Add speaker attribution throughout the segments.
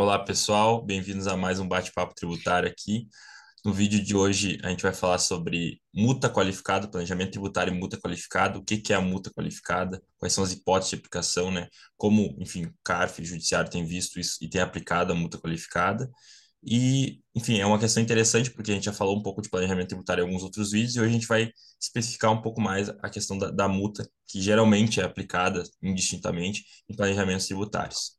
Speaker 1: Olá, pessoal, bem-vindos a mais um bate-papo tributário aqui. No vídeo de hoje, a gente vai falar sobre multa qualificada, planejamento tributário e multa qualificada, o que é a multa qualificada, quais são as hipóteses de aplicação, né? Como, enfim, o CARF, o Judiciário, tem visto isso e tem aplicado a multa qualificada. E, enfim, é uma questão interessante porque a gente já falou um pouco de planejamento tributário em alguns outros vídeos e hoje a gente vai especificar um pouco mais a questão da, da multa, que geralmente é aplicada indistintamente em planejamentos tributários.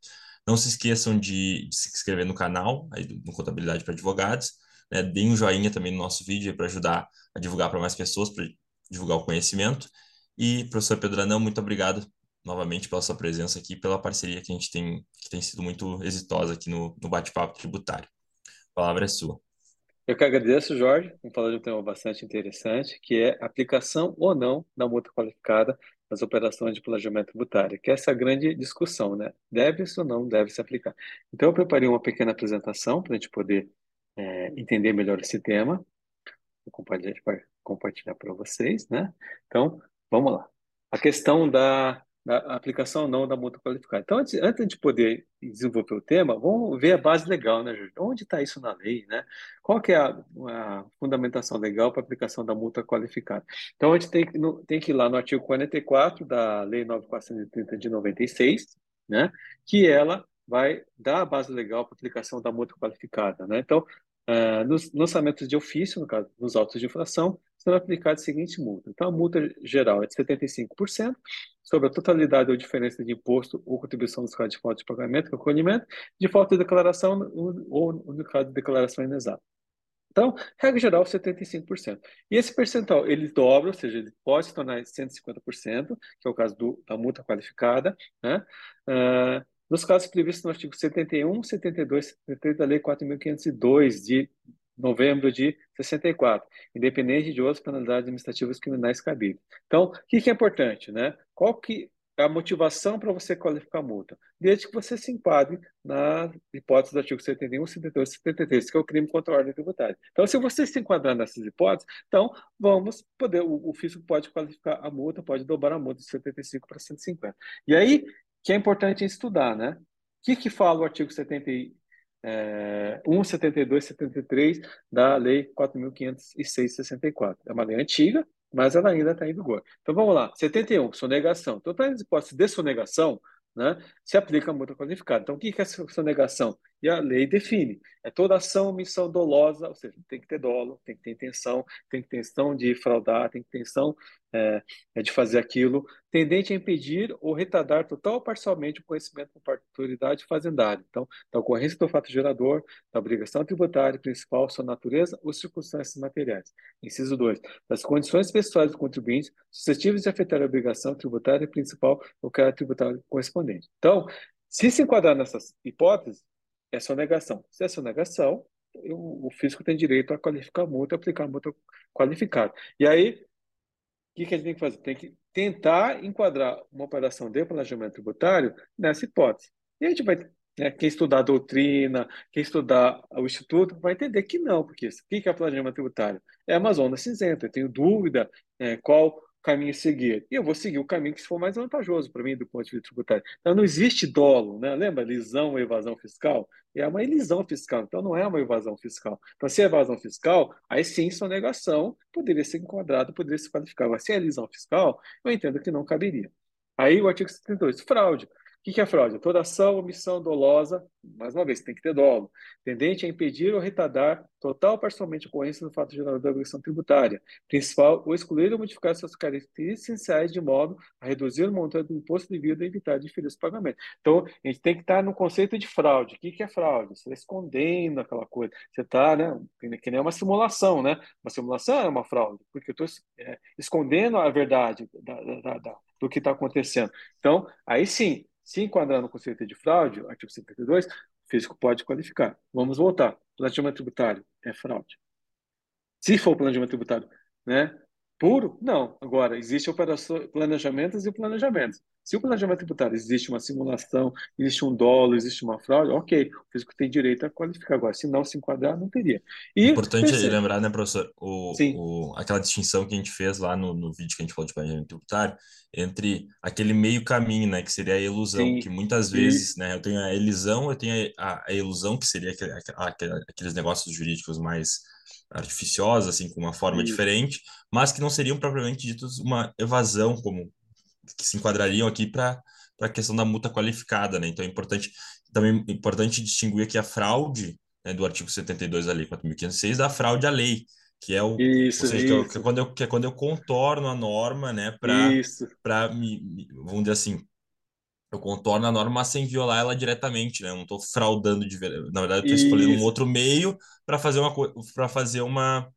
Speaker 1: Não se esqueçam de, de se inscrever no canal, aí no Contabilidade para Advogados, né? Deem um joinha também no nosso vídeo para ajudar a divulgar para mais pessoas, para divulgar o conhecimento. E, professor Pedro Anão, muito obrigado novamente pela sua presença aqui, pela parceria que a gente tem, que tem sido muito exitosa aqui no, no bate-papo tributário. A palavra é sua.
Speaker 2: Eu que agradeço, Jorge. Vamos falar de um tema bastante interessante, que é aplicação ou não da multa qualificada nas operações de planejamento tributário, que é essa grande discussão, né? Deve-se ou não deve se aplicar? Então, eu preparei uma pequena apresentação para a gente poder é, entender melhor esse tema. Vou compartilhar, compartilhar para vocês, né? Então, vamos lá. A questão da da aplicação não da multa qualificada. Então, antes, antes de poder desenvolver o tema, vamos ver a base legal, né, Jorge? Onde está isso na lei, né? Qual que é a, a fundamentação legal para aplicação da multa qualificada? Então, a gente tem, tem que ir lá no artigo 44 da Lei 9.430 de 96, né? Que ela vai dar a base legal para aplicação da multa qualificada, né? Então, uh, nos lançamentos de ofício, no caso, nos autos de infração, será aplicada a seguinte multa. Então, a multa geral é de 75% sobre a totalidade ou diferença de imposto ou contribuição dos casos de falta de pagamento, recolhimento, de falta de declaração ou no caso de declaração inexata. Então, regra geral, 75%. E esse percentual, ele dobra, ou seja, ele pode se tornar 150%, que é o caso do, da multa qualificada, né? Uh, nos casos previstos no artigo 71, 72, 73 da Lei 4.502, de novembro de 64, independente de outras penalidades administrativas criminais cabíveis. Então, o que, que é importante, né? Qual que é a motivação para você qualificar a multa? Desde que você se enquadre na hipótese do artigo 71, 72 e 73, que é o crime contra a ordem tributária. Então, se você se enquadrar nessas hipóteses, então vamos poder, o, o fisco pode qualificar a multa, pode dobrar a multa de 75 para 150. E aí, que é importante estudar, né? O que, que fala o artigo 70, é, 172, 73 da Lei 4.506, 64. É uma lei antiga, mas ela ainda está em vigor. Então vamos lá, 71, sonegação. Então, para as hipóteses de sonegação, né, se aplica a multa qualificada. Então, o que é sonegação? E a lei define. É toda ação omissão dolosa, ou seja, tem que ter dolo, tem que ter intenção, tem que ter intenção de fraudar, tem que ter intenção é, é, de fazer aquilo, tendente a impedir ou retardar total ou parcialmente o conhecimento da autoridade fazendária. Então, da ocorrência do fato gerador, da obrigação tributária principal, sua natureza ou circunstâncias materiais. Inciso 2. Das condições pessoais do contribuinte suscetíveis de afetar a obrigação tributária principal ou caráter tributário correspondente. Então, se se enquadrar nessas hipóteses, é sonegação. Se é sonegação, o fisco tem direito a qualificar a multa, aplicar a multa qualificada. E aí, que, que a gente tem que fazer? Tem que tentar enquadrar uma operação de planejamento tributário nessa hipótese. E a gente vai, né, quem estudar a doutrina, quem estudar o Instituto, vai entender que não, porque o que é planejamento tributário? É uma zona cinzenta. Eu tenho dúvida é, qual caminho seguir. E eu vou seguir o caminho que for mais vantajoso para mim do ponto de vista tributário. Então não existe dolo, né? Lembra lisão ou evasão fiscal? É uma elisão fiscal, então não é uma evasão fiscal. Então se é evasão fiscal, aí sim sonegação poderia ser enquadrado, poderia se qualificar. Mas se é elisão fiscal, eu entendo que não caberia. Aí o artigo 72, fraude. O que é fraude? Toda ação omissão dolosa, mais uma vez, tem que ter dolo, tendente a impedir ou retardar total ou parcialmente a ocorrência do fato gerador da obrigação tributária, principal, ou excluir ou modificar suas características essenciais de modo a reduzir o montante do imposto devido a evitar diferir esse pagamento. Então, a gente tem que estar no conceito de fraude. O que é fraude? Você está escondendo aquela coisa. Você está, né, que nem uma simulação, né? Uma simulação é uma fraude, porque eu estou é, escondendo a verdade da, da, da, do que está acontecendo. Então, aí sim, se enquadrar no conceito de fraude, artigo 52, o físico pode qualificar. Vamos voltar. Planejamento tributário é fraude. Se for planejamento tributário, né? Puro? Não. Agora, existem planejamentos e planejamentos. Se o planejamento tributário existe uma simulação, existe um dolo, existe uma fraude, ok, o físico tem direito a qualificar. Agora, se não se enquadrar, não teria.
Speaker 1: E, Importante lembrar, né, professor, o, o, aquela distinção que a gente fez lá no, no vídeo que a gente falou de planejamento tributário, entre aquele meio caminho, né, que seria a ilusão, Sim. que muitas vezes, e... né, eu tenho a elisão, eu tenho a, a ilusão, que seria aquele, aquele, aqueles negócios jurídicos mais artificiosos, assim, com uma forma Isso. diferente, mas que não seriam propriamente ditos uma evasão, como que se enquadrariam aqui para a questão da multa qualificada, né? Então é importante também é importante distinguir aqui a fraude né, do artigo 72 da lei 4.506 da fraude à lei, que é o
Speaker 2: isso, seja,
Speaker 1: que, é, que, é quando eu, que é quando eu contorno a norma, né, para para me, me, vamos dizer assim, eu contorno a norma sem violar ela diretamente, né? Eu não estou fraudando de na verdade eu estou escolhendo um outro meio para fazer uma para fazer uma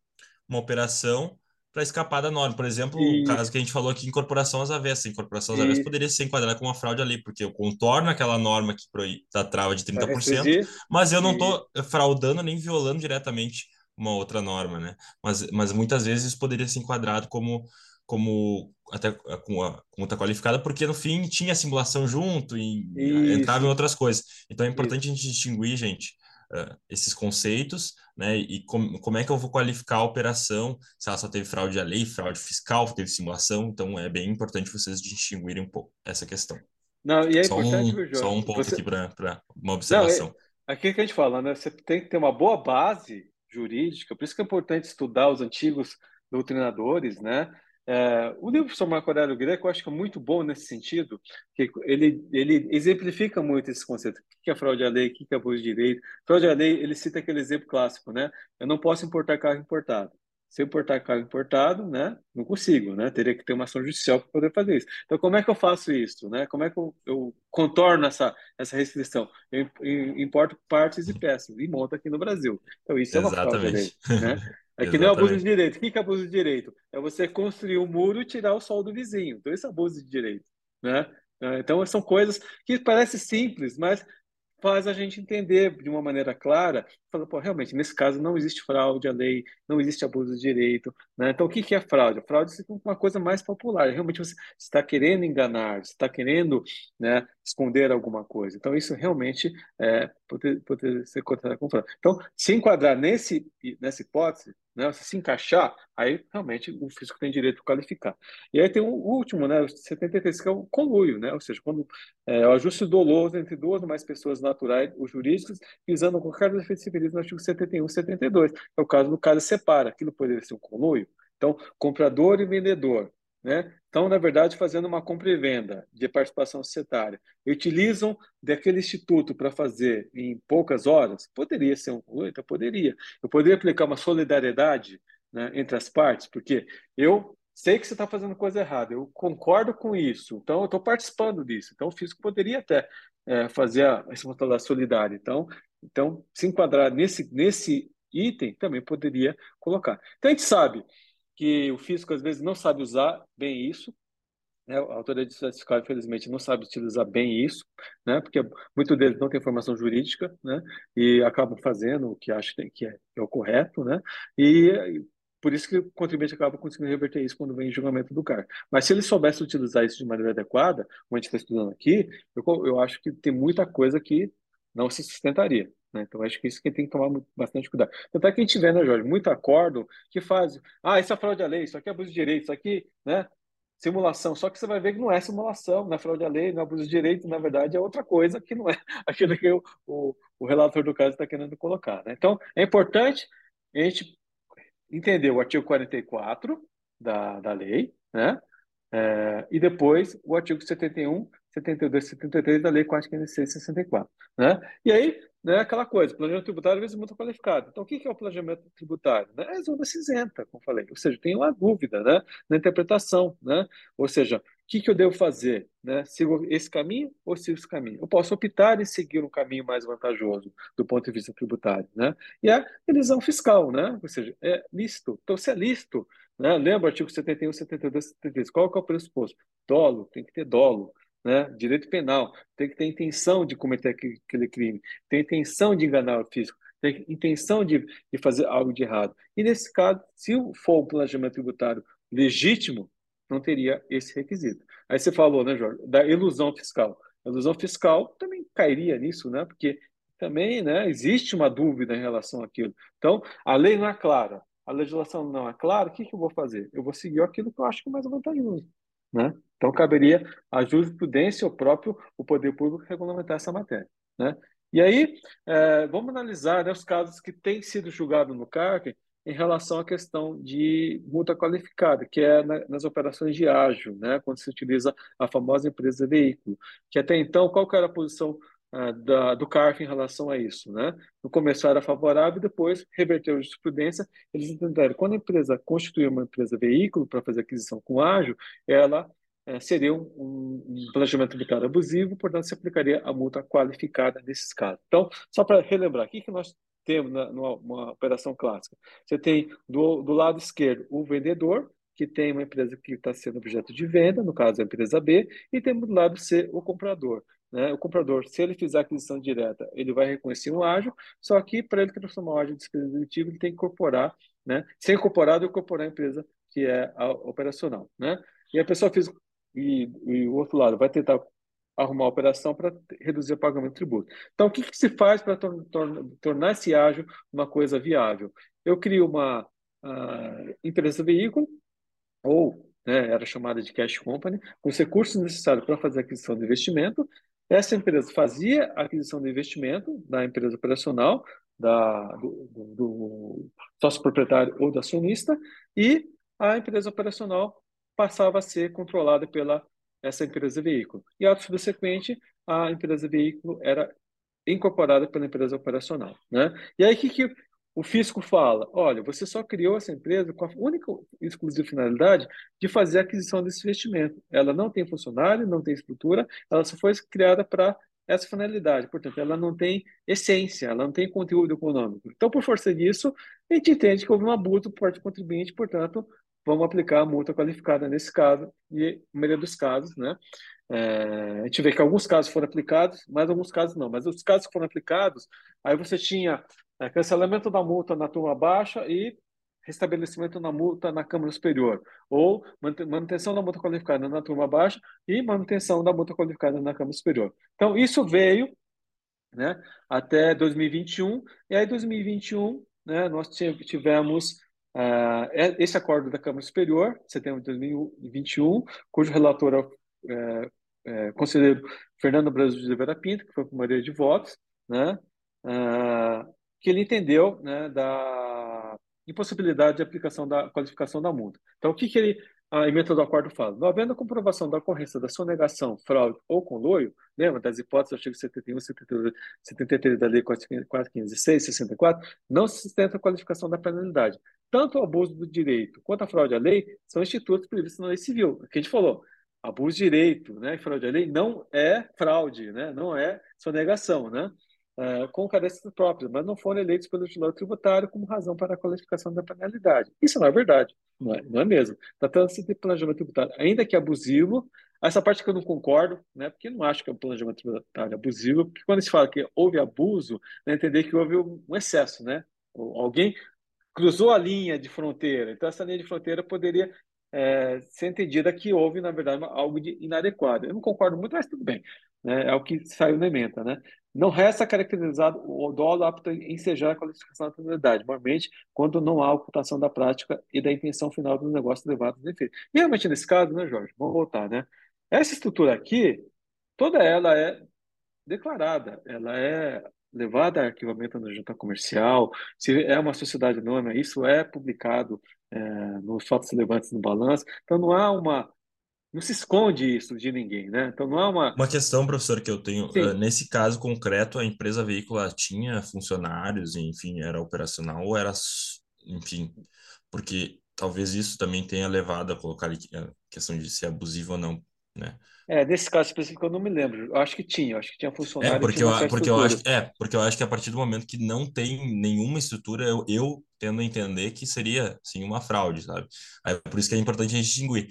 Speaker 1: uma operação para escapar da norma. Por exemplo, e... o caso que a gente falou aqui, incorporação às avessas. Incorporação às e... avessas poderia ser enquadrada como uma fraude ali, porque eu contorno aquela norma que da trava de 30%, mas eu não estou fraudando nem violando diretamente uma outra norma, né? Mas, mas muitas vezes isso poderia ser enquadrado como como até com a conta qualificada, porque no fim tinha simulação junto e isso. entrava em outras coisas. Então é importante isso. a gente distinguir, gente, uh, esses conceitos, né? E com, como é que eu vou qualificar a operação, se ela só teve fraude à lei, fraude fiscal, teve simulação, então é bem importante vocês distinguirem um pouco essa questão.
Speaker 2: Não, e é
Speaker 1: só
Speaker 2: importante,
Speaker 1: um, Jorge, Só um ponto você... aqui para uma observação. Não,
Speaker 2: é, aqui que a gente fala, né? Você tem que ter uma boa base jurídica, por isso que é importante estudar os antigos doutrinadores, né? É, o livro sobre Marco Aurélio Greco eu acho que é muito bom nesse sentido, que ele, ele exemplifica muito esse conceito. O que é fraude à lei, o que é abuso de direito. Fraude à lei, ele cita aquele exemplo clássico, né? Eu não posso importar carro importado. Se eu importar carro importado, né, não consigo, né? Teria que ter uma ação judicial para poder fazer isso. Então, como é que eu faço isso, né? Como é que eu, eu contorno essa, essa restrição? Eu importo partes e peças e monto aqui no Brasil. Então, isso
Speaker 1: Exatamente.
Speaker 2: é uma fraude à lei, né? É que nem abuso de direito. O que é abuso de direito? É você construir um muro e tirar o sol do vizinho. Então, isso é abuso de direito. Né? É, então, são coisas que parecem simples, mas faz a gente entender de uma maneira clara, fala, pô, realmente, nesse caso não existe fraude à lei, não existe abuso de direito, né? Então, o que que é fraude? A fraude é uma coisa mais popular, realmente você está querendo enganar, está querendo né, esconder alguma coisa. Então, isso realmente é, pode, pode ser considerado como fraude. Então, se enquadrar nesse, nessa hipótese, né, se encaixar, aí realmente o fisco tem direito a qualificar. E aí tem o último, né, o 73, que é o conluio, né, ou seja, quando é, o ajuste doloso entre duas ou mais pessoas naturais ou jurídicas, visando qualquer defeito civilista no artigo 71 e 72. É o caso do caso separa, aquilo poderia ser um conluio. Então, comprador e vendedor, né? Então, na verdade, fazendo uma compra e venda de participação societária, utilizam daquele instituto para fazer em poucas horas? Poderia ser um. Então, poderia. Eu poderia aplicar uma solidariedade né, entre as partes, porque eu sei que você está fazendo coisa errada, eu concordo com isso, então eu estou participando disso. Então, o fisco poderia até é, fazer a responsabilidade solidária. Então, então, se enquadrar nesse, nesse item, também poderia colocar. Então, a gente sabe que o físico às vezes não sabe usar bem isso, né? A autoridade fiscal, infelizmente, não sabe utilizar bem isso, né? Porque muito deles não tem formação jurídica, né? E acabam fazendo o que acham que é, que é o correto, né? E por isso que o contribuinte acaba conseguindo reverter isso quando vem em julgamento do CAR. Mas se ele soubesse utilizar isso de maneira adequada, como a gente está estudando aqui, eu, eu acho que tem muita coisa que não se sustentaria. Né? Então, acho que isso que tem que tomar bastante cuidado. Tanto é que a gente vê, né, Jorge, muito acordo que faz, ah, isso é fraude à lei, isso aqui é abuso de direito, isso aqui, né, simulação. Só que você vai ver que não é simulação, não é fraude à lei, não é abuso de direito, na verdade é outra coisa que não é aquilo que o, o, o relator do caso está querendo colocar. Né? Então, é importante a gente entender o artigo 44 da, da lei, né? É, e depois o artigo 71, 72 73 da Lei 4.564. Né? E aí, né, aquela coisa, planejamento tributário às vezes é muito qualificado. Então, o que é o planejamento tributário? Né? É zona cinzenta, como falei. Ou seja, tem uma dúvida né, na interpretação. Né? Ou seja, o que, que eu devo fazer? Né? Sigo esse caminho ou sigo esse caminho? Eu posso optar em seguir um caminho mais vantajoso do ponto de vista tributário. Né? E a elisão fiscal, né? ou seja, é lícito. Então, se é lícito, né? lembra o artigo 71, 72, 73, qual que é o pressuposto? Dolo, tem que ter dolo né? Direito penal tem que ter intenção de cometer aquele crime, tem intenção de enganar o fisco, tem intenção de, de fazer algo de errado. E nesse caso, se for o planejamento tributário legítimo, não teria esse requisito. Aí você falou, né, Jorge, da ilusão fiscal. A ilusão fiscal também cairia nisso, né? Porque também né, existe uma dúvida em relação àquilo. Então, a lei não é clara, a legislação não é clara, o que, que eu vou fazer? Eu vou seguir aquilo que eu acho que é mais vantajoso. Né? Então, caberia a jurisprudência ou próprio o poder público regulamentar essa matéria. Né? E aí, é, vamos analisar né, os casos que têm sido julgados no CARC em relação à questão de multa qualificada, que é na, nas operações de ágio, né, quando se utiliza a famosa empresa veículo, que até então, qual era a posição uh, da, do CARF em relação a isso? Né? No começo era favorável, depois reverteu a jurisprudência, eles entenderam quando a empresa constitui uma empresa veículo para fazer aquisição com ágio, ela é, seria um, um, planejamento tributário abusivo, portanto, se aplicaria a multa qualificada nesses casos. Então, só para relembrar, o que, que nós temos na, numa operação clássica? Você tem do, do lado esquerdo o vendedor, que tem uma empresa que está sendo objeto de venda, no caso a empresa B, e temos do lado C o comprador. Né? O comprador, se ele fizer aquisição direta, ele vai reconhecer um ágio, só que para ele transformar o ágio em dedutível, ele tem que incorporar, né? ser incorporado, incorporar a empresa que é a operacional. Né? E a pessoa física e, e o outro lado vai tentar arrumar a operação para reduzir o pagamento de tributo. Então, o que, que se faz para tor tor tornar esse ágio uma coisa viável? Eu crio uma uh, empresa veículo, ou né, era chamada de cash company, com os recursos necessários para fazer a aquisição de investimento. Essa empresa fazia a aquisição de investimento da empresa operacional, da, do, do sócio proprietário ou do acionista, e a empresa operacional passava a ser controlada pela essa empresa veículo. E, ato subsequente, a empresa veículo era incorporada pela empresa operacional. Né? E aí, o que, que o fisco fala? Olha, você só criou essa empresa com a única e exclusiva finalidade de fazer a aquisição desse investimento. Ela não tem funcionário, não tem estrutura, ela só foi criada para essa finalidade. Portanto, ela não tem essência, ela não tem conteúdo econômico. Então, por força disso, a gente entende que houve um abuso por parte do contribuinte, portanto, vamos aplicar a multa qualificada nesse caso, e na maioria dos casos, né? É, a gente vê que alguns casos foram aplicados, mas alguns casos não. Mas os casos que foram aplicados, aí você tinha é, cancelamento da multa na turma baixa e restabelecimento da multa na Câmara Superior, ou manutenção da multa qualificada na turma baixa e manutenção da multa qualificada na Câmara Superior. Então, isso veio né, até 2021, e aí 2021 né, nós tivemos Uh, esse acordo da Câmara Superior, setembro de 2021, cujo relator é o é, é, conselheiro Fernando Brasil de Oliveira Pinto, que foi por maioria de votos, né, uh, que ele entendeu né, da impossibilidade de aplicação da qualificação da multa. Então, o que, que ele, a emenda do acordo fala? Não havendo comprovação da ocorrência da sonegação, fraude ou conluio, lembra das hipóteses do artigo 71, 72, 73 da Lei 415, 64, não se sustenta a qualificação da penalidade. Tanto o abuso do direito quanto a fraude à lei são institutos previstos na lei civil. O que a gente falou, abuso de direito né, fraude à lei não é fraude, né, não é sonegação, né, é, com carências próprias, mas não foram eleitos pelo legislador tributário como razão para a qualificação da penalidade. Isso não é verdade, não é, não é mesmo. Tratando-se de planejamento tributário, ainda que abusivo, essa parte que eu não concordo, né, porque não acho que é um planejamento tributário abusivo, porque quando se fala que houve abuso, é entender que houve um excesso, né? Alguém cruzou a linha de fronteira. Então, essa linha de fronteira poderia é, ser entendida que houve, na verdade, algo de inadequado. Eu não concordo muito, mas tudo bem. Né? É o que saiu na emenda. Né? Não resta caracterizado o dolo apto em ensejar a qualificação da penalidade, normalmente quando não há ocultação da prática e da intenção final do negócio levado a efeito. E realmente, nesse caso, né, Jorge? Vamos voltar, né? Essa estrutura aqui, toda ela é declarada, ela é levada a arquivamento na junta comercial, se é uma sociedade anônima, isso é publicado é, nos fatos relevantes no balanço. Então não há uma não se esconde isso de ninguém, né? Então não há uma
Speaker 1: uma questão, professor, que eu tenho uh, nesse caso concreto, a empresa veícula tinha funcionários, enfim, era operacional ou era, enfim, porque talvez isso também tenha levado a colocar a questão de ser abusivo ou não, né?
Speaker 2: É, nesse caso específico eu não me lembro. Eu acho que tinha, eu acho que tinha funcionário.
Speaker 1: É, porque, eu, porque eu acho, é, porque eu acho que a partir do momento que não tem nenhuma estrutura, eu, eu tendo a entender que seria, sim, uma fraude, sabe? Aí, por isso que é importante a gente distinguir.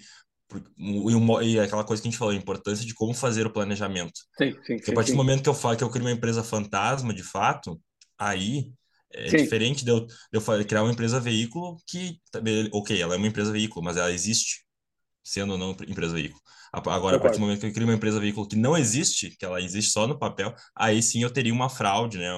Speaker 1: E, e aquela coisa que a gente falou, a importância de como fazer o planejamento.
Speaker 2: Sim, sim,
Speaker 1: Porque a partir sim. do momento que eu falo que eu crio uma empresa fantasma, de fato, aí É Sim. diferente de eu, de eu criar uma empresa veículo que, ok, ela é uma empresa veículo, mas ela existe, sendo ou não empresa veículo. Agora, a partir do momento que eu crio uma empresa veículo que não existe, que ela existe só no papel, aí sim eu teria uma fraude, né?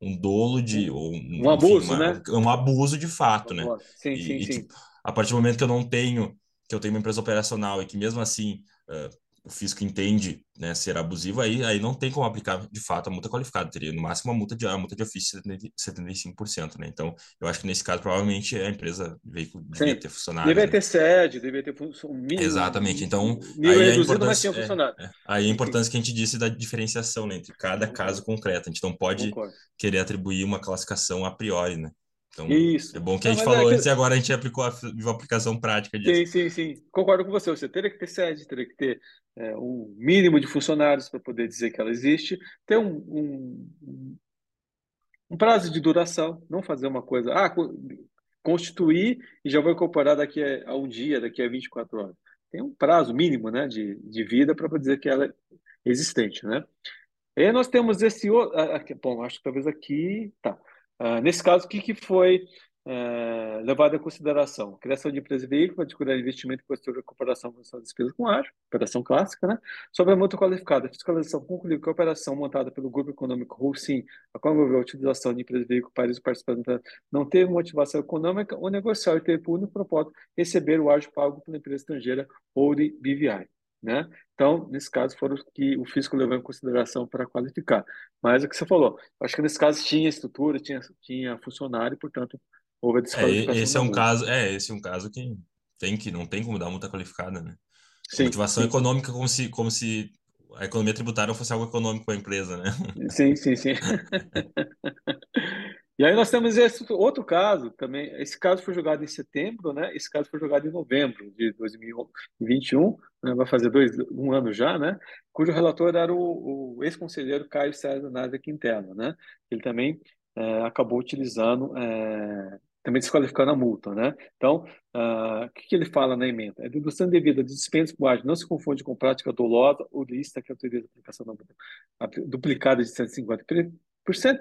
Speaker 1: Um dolo de. Um,
Speaker 2: um enfim, abuso, uma, né?
Speaker 1: Um abuso de fato, né?
Speaker 2: Sim, e, sim, e, sim. Tipo,
Speaker 1: a partir do momento que eu não tenho, que eu tenho uma empresa operacional e que mesmo assim uh, o fisco entende né, ser abusivo, aí, aí não tem como aplicar de fato a multa qualificada, teria no máximo a multa de, a multa de ofício de 75%. Né? Então, eu acho que nesse caso, provavelmente a empresa veículo devia ter funcionário.
Speaker 2: Devia né? ter sede, devia ter
Speaker 1: mínimo. Exatamente. Então, aí a importância, é, é, aí a importância que a gente disse da diferenciação né, entre cada caso concreto. A gente não pode Concordo. querer atribuir uma classificação a priori, né? Então, Isso. é bom que a gente falou é antes e agora a gente aplicou a, a aplicação prática
Speaker 2: disso. Sim, sim, sim. Concordo com você. Você teria que ter sede, teria que ter é, um mínimo de funcionários para poder dizer que ela existe, ter um, um, um, prazo de duração, não fazer uma coisa, ah, constituir e já vou incorporar daqui a, a um dia, daqui a 24 horas. Tem um prazo mínimo né, de, de vida para dizer que ela é existente. Né? E aí nós temos esse outro. Bom, acho que talvez aqui. Tá. Uh, nesse caso, o que, que foi uh, levado em consideração? Criação de empresa e veículo, adquirir investimento e posterior recuperação da despesa com ágio, operação clássica, né? Sobre a multa qualificada, a fiscalização concluiu que a operação montada pelo Grupo Econômico Roussim, a qual envolveu a utilização de empresa e veículo para os participantes, não teve motivação econômica ou negocial e teve por único propósito receber o ágio pago pela empresa estrangeira ou de BVI. Né? Então, nesse caso, foram os que o fisco levou em consideração para qualificar. Mas é o que você falou, acho que nesse caso tinha estrutura, tinha, tinha funcionário, portanto, houve a
Speaker 1: é,
Speaker 2: desqualificação.
Speaker 1: É, esse é um caso, é, esse é um caso que tem que não tem como dar multa qualificada, né? Sim, motivação sim. econômica como se como se a economia tributária fosse algo econômico para a empresa, né?
Speaker 2: Sim, sim, sim. E aí nós temos esse outro caso também. Esse caso foi julgado em setembro, né? Esse caso foi julgado em novembro de 2021, né? vai fazer dois, um ano já, né? Cujo relator era o, o ex-conselheiro Caio César Nada Quintela, né? Ele também é, acabou utilizando, é, também desqualificando a multa, né? Então, uh, o que, que, ele fala na emenda? A dedução devida de dispensas com não se confunde com prática dolosa ou lista que autoriza a aplicação da multa duplicada de 150 por 100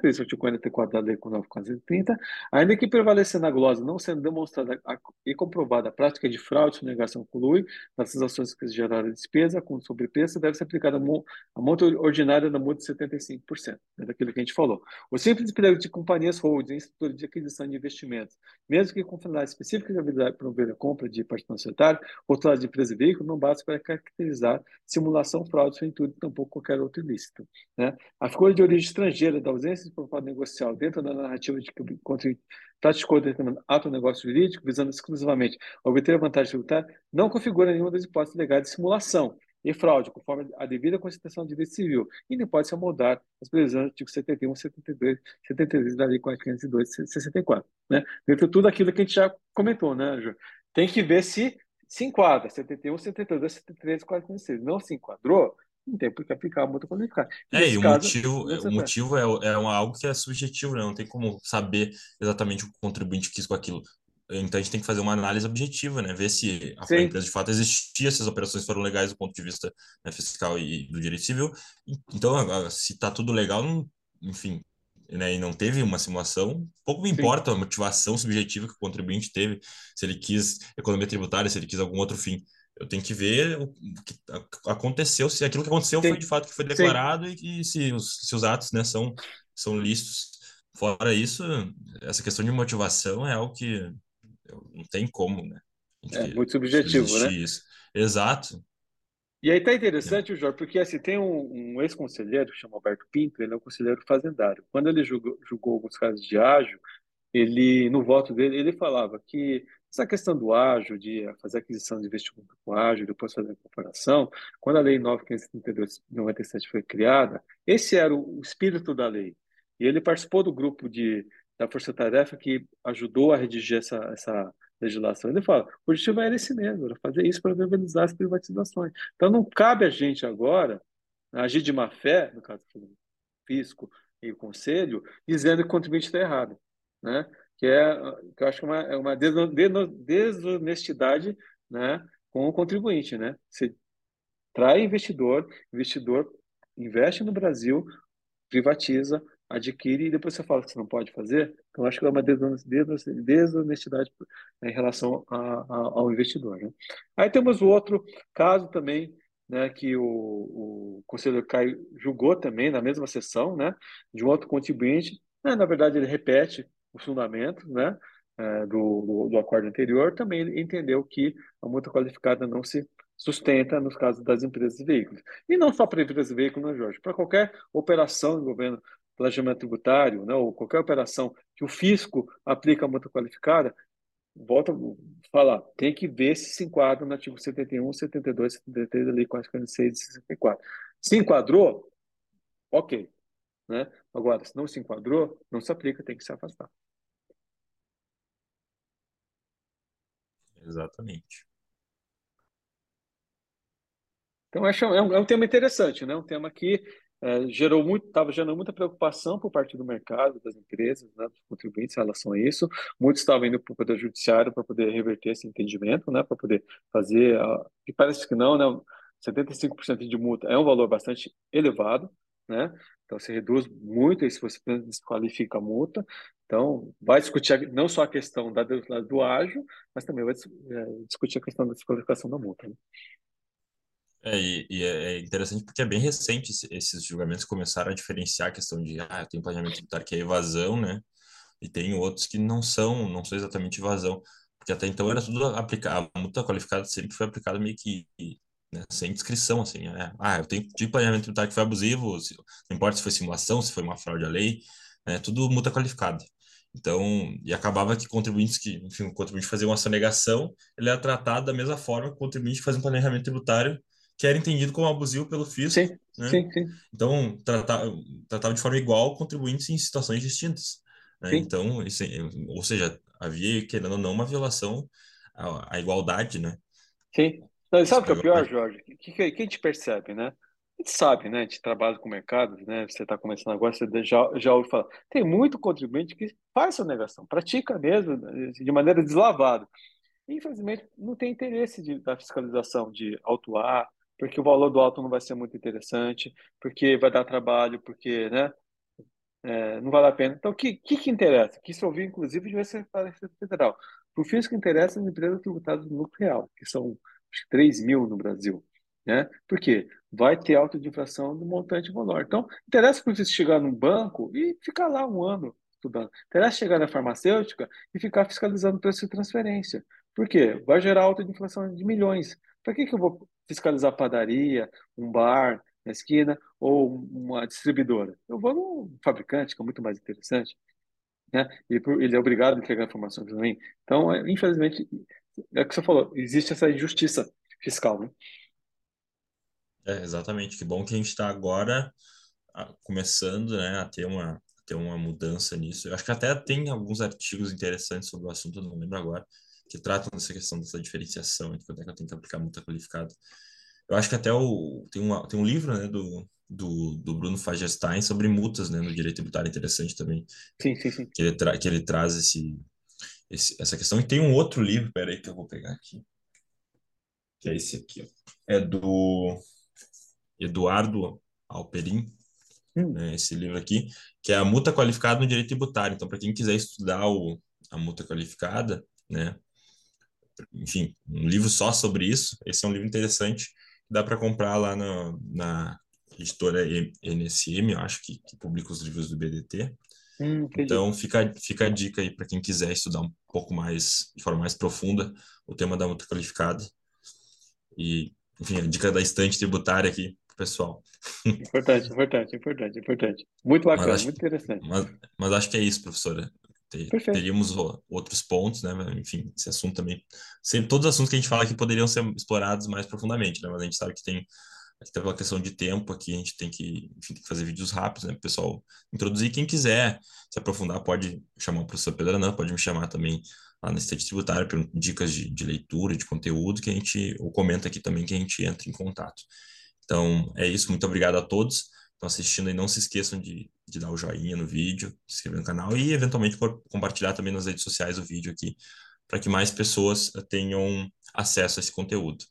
Speaker 2: vezes o artigo 44 da Lei 9430, ainda que prevalecendo a glosa não sendo demonstrada e comprovada a prática de fraude, sonegação colui nas ações que geraram despesa com sobrepreço, deve ser aplicada a monta ordinária da multa de 75%, é daquilo que a gente falou. O simples emprego de companhias holding estrutura de aquisição de investimentos, mesmo que com finalidade específica de habilidade promover a compra de participação societária titular de empresa e veículo, não basta para caracterizar simulação, fraude, sem tudo, tampouco qualquer outro ilícito. Né? A figura de origem estrangeira da ausência de propósito negocial dentro da narrativa de que o contribuinte praticou determinado ato negócio jurídico visando exclusivamente obter a vantagem tributária não configura nenhuma das hipóteses legais de simulação e fraude, conforme a devida constituição de direito civil, e não pode se amoldar as previsões do artigo 71, 72, 73 da Lei 402, 64. Né? Dentro de tudo aquilo que a gente já comentou, né, Ju? Tem que ver se se enquadra, 71, 72, 73, 46. Não se enquadrou, não tem por que aplicar a multa qualificada.
Speaker 1: É, e o caso, motivo, o motivo é, é uma, algo que é subjetivo, né? Não tem como saber exatamente o contribuinte quis com aquilo. Então a gente tem que fazer uma análise objetiva, né? Ver se a Sim. empresa de fato existia, se as operações foram legais do ponto de vista né, fiscal e do direito civil. Então, se está tudo legal, enfim, né, e não teve uma simulação, pouco me importa Sim. a motivação subjetiva que o contribuinte teve, se ele quis economia tributária, se ele quis algum outro fim. Eu tenho que ver o que aconteceu, se aquilo que aconteceu Sim. foi de fato que foi declarado Sim. e, se, os, se os atos né, são, são listos. Fora isso, essa questão de motivação é algo que não tem como, né?
Speaker 2: É muito subjetivo, né?
Speaker 1: Isso. Exato.
Speaker 2: E aí tá interessante, é. Jorge, porque assim, tem um, um ex-conselheiro que chama Alberto Pinto, ele é um conselheiro fazendário. Quando ele julgou, julgou alguns casos de ágio, ele, no voto dele, ele falava que essa questão do ágio, de fazer aquisição de investimento com ágio, depois fazer a comparação, quando a Lei 9.532/97 foi criada, esse era o espírito da lei. E ele participou do grupo de, da Força Tarefa que ajudou a redigir essa, essa legislação. Ele fala, o objetivo era esse mesmo, era fazer isso para viabilizar as privatizações. Então não cabe a gente agora agir de má fé, no caso do fisco e o conselho, dizendo que o contribuinte está errado. Né? Que é que eu acho que é uma, é uma desonestidade né, com o contribuinte. Né? Você trai investidor, investidor investe no Brasil, privatiza, adquire e depois você fala que você não pode fazer. Então, acho que é uma desonestidade né, em relação a, a, ao investidor. Né? Aí temos o outro caso também, né, que o, o conselheiro Caio julgou também na mesma sessão, né, de um outro contribuinte. Né, na verdade, ele repete os fundamentos, né, é, do, do, do, acordo anterior, também entendeu que a multa qualificada não se sustenta nos casos das empresas de veículos. E não só para empresas de veículos, né, Jorge? Para qualquer operação envolvendo planejamento tributário, né, ou qualquer operação que o fisco aplica a multa qualificada, volta a falar, tem que ver se se enquadra no artigo 71, 72, 73 da Lei 446 e 64. Se enquadrou, ok. Né? Agora, se não se enquadrou, não se aplica, tem que se afastar.
Speaker 1: Exatamente.
Speaker 2: Então, acho é um, é um tema interessante, né? Um tema que é, gerou muito, estava gerando muita preocupação por parte do mercado, das empresas, né, dos contribuintes em relação a isso. Muitos estavam indo para o Poder Judiciário para poder reverter esse entendimento, né, para poder fazer. Uh, e parece que não, né? 75% de multa é um valor bastante elevado, né? Então, se reduz muito se você desqualifica a multa. Então, vai discutir não só a questão da, do, do ágio, mas também vai é, discutir a questão da desqualificação da multa. Né?
Speaker 1: É, e, e, é, é interessante porque é bem recente esses julgamentos começaram a diferenciar a questão de, ah, tem planejamento tributário que é evasão, né? E tem outros que não são, não são exatamente evasão. Porque até então era tudo aplicado, a multa qualificada sempre foi aplicada meio que né, sem descrição, assim, né? Ah, eu tenho de planejamento tributário que foi abusivo, se, não importa se foi simulação, se foi uma fraude à lei, né, tudo multa qualificada. Então, e acabava que contribuintes que, enfim, o contribuinte fazia uma sonegação, ele era tratado da mesma forma que o contribuinte fazia um planejamento tributário que era entendido como abusivo pelo fisco,
Speaker 2: sim,
Speaker 1: né?
Speaker 2: Sim, sim.
Speaker 1: Então, tratava, tratava de forma igual contribuintes em situações distintas. Né? Então, isso, ou seja, havia, querendo ou não, uma violação à, à igualdade, né?
Speaker 2: Sim. Não, sabe o que é o pior, Jorge? Que, que, que, a gente percebe, né? A gente sabe, né? A gente trabalha com mercado, né? Você está começando agora, você já, já ouviu falar. Tem muito contribuinte que faz essa negação, pratica mesmo de maneira deslavada. Infelizmente, não tem interesse de, da fiscalização, de autuar, porque o valor do auto não vai ser muito interessante, porque vai dar trabalho, porque, né? É, não vale a pena. Então, o que, que, que interessa? Que isso ouviu, inclusive, de Receita Federal. Para o fisco interessa as empresas tributadas no lucro real, que são 3 mil no Brasil. Né? Por quê? Vai ter auto de inflação do montante valor. Então, interessa para você chegar num banco e ficar lá um ano estudando. Interessa chegar na farmacêutica e ficar fiscalizando o preço de transferência. Por quê? Vai gerar alta de inflação de milhões. Para que, que eu vou fiscalizar padaria, um bar na esquina ou uma distribuidora? Eu vou num fabricante, que é muito mais interessante. Né? E ele é obrigado a entregar informação para mim. Então, é, infelizmente, é o que você falou, existe essa injustiça fiscal, né?
Speaker 1: É, exatamente. Que bom que a gente está agora começando, né, a ter uma, ter uma mudança nisso. Eu acho que até tem alguns artigos interessantes sobre o assunto, não lembro agora, que tratam dessa questão dessa diferenciação entre quando é que eu tenho que aplicar multa qualificada. Eu acho que até o, tem, uma, tem um livro, né, do, do, do Bruno Fagerstein sobre multas, né, no direito tributário interessante também.
Speaker 2: Sim, sim, sim.
Speaker 1: Que ele, tra que ele traz esse, esse, essa questão. E tem um outro livro, peraí, que eu vou pegar aqui. Que é esse aqui, ó. É do Eduardo Alperin, hum. né, esse livro aqui, que é a multa qualificada no direito tributário. Então, para quem quiser estudar o, a multa qualificada, né, enfim, um livro só sobre isso, esse é um livro interessante, dá para comprar lá na, na editora NSM, eu acho que, que publica os livros do BDT. Hum, então fica, fica a dica aí para quem quiser estudar um pouco mais, de forma mais profunda, o tema da multa qualificada. E, enfim, a dica da estante tributária aqui pro pessoal.
Speaker 2: Importante, importante, importante, importante. Muito bacana, acho, muito interessante.
Speaker 1: Mas, mas acho que é isso, professora. teríamos outros pontos, né? Enfim, esse assunto também. Sempre, todos os assuntos que a gente fala aqui poderiam ser explorados mais profundamente, né? Mas a gente sabe que tem até pela questão de tempo aqui, a gente tem que, enfim, tem que fazer vídeos rápidos, né? Pessoal introduzir. Quem quiser se aprofundar, pode chamar o professor Pedro Anan, pode me chamar também lá no Estante Tributário, por dicas de, de leitura, de conteúdo, que a gente, ou comenta aqui também que a gente entra em contato. Então, é isso. Muito obrigado a todos estão assistindo e não se esqueçam de, de dar o joinha no vídeo, se inscrever no canal e, eventualmente, compartilhar também nas redes sociais o vídeo aqui, para que mais pessoas tenham acesso a esse conteúdo.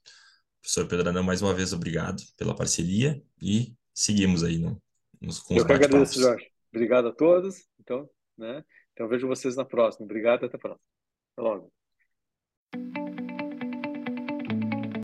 Speaker 1: Professor Pedrana, mais uma vez, obrigado pela parceria e seguimos aí nos
Speaker 2: com Eu que agradeço, Jorge. Obrigado a todos. Então, né? Então, vejo vocês na próxima. Obrigado, até a próxima. Até logo.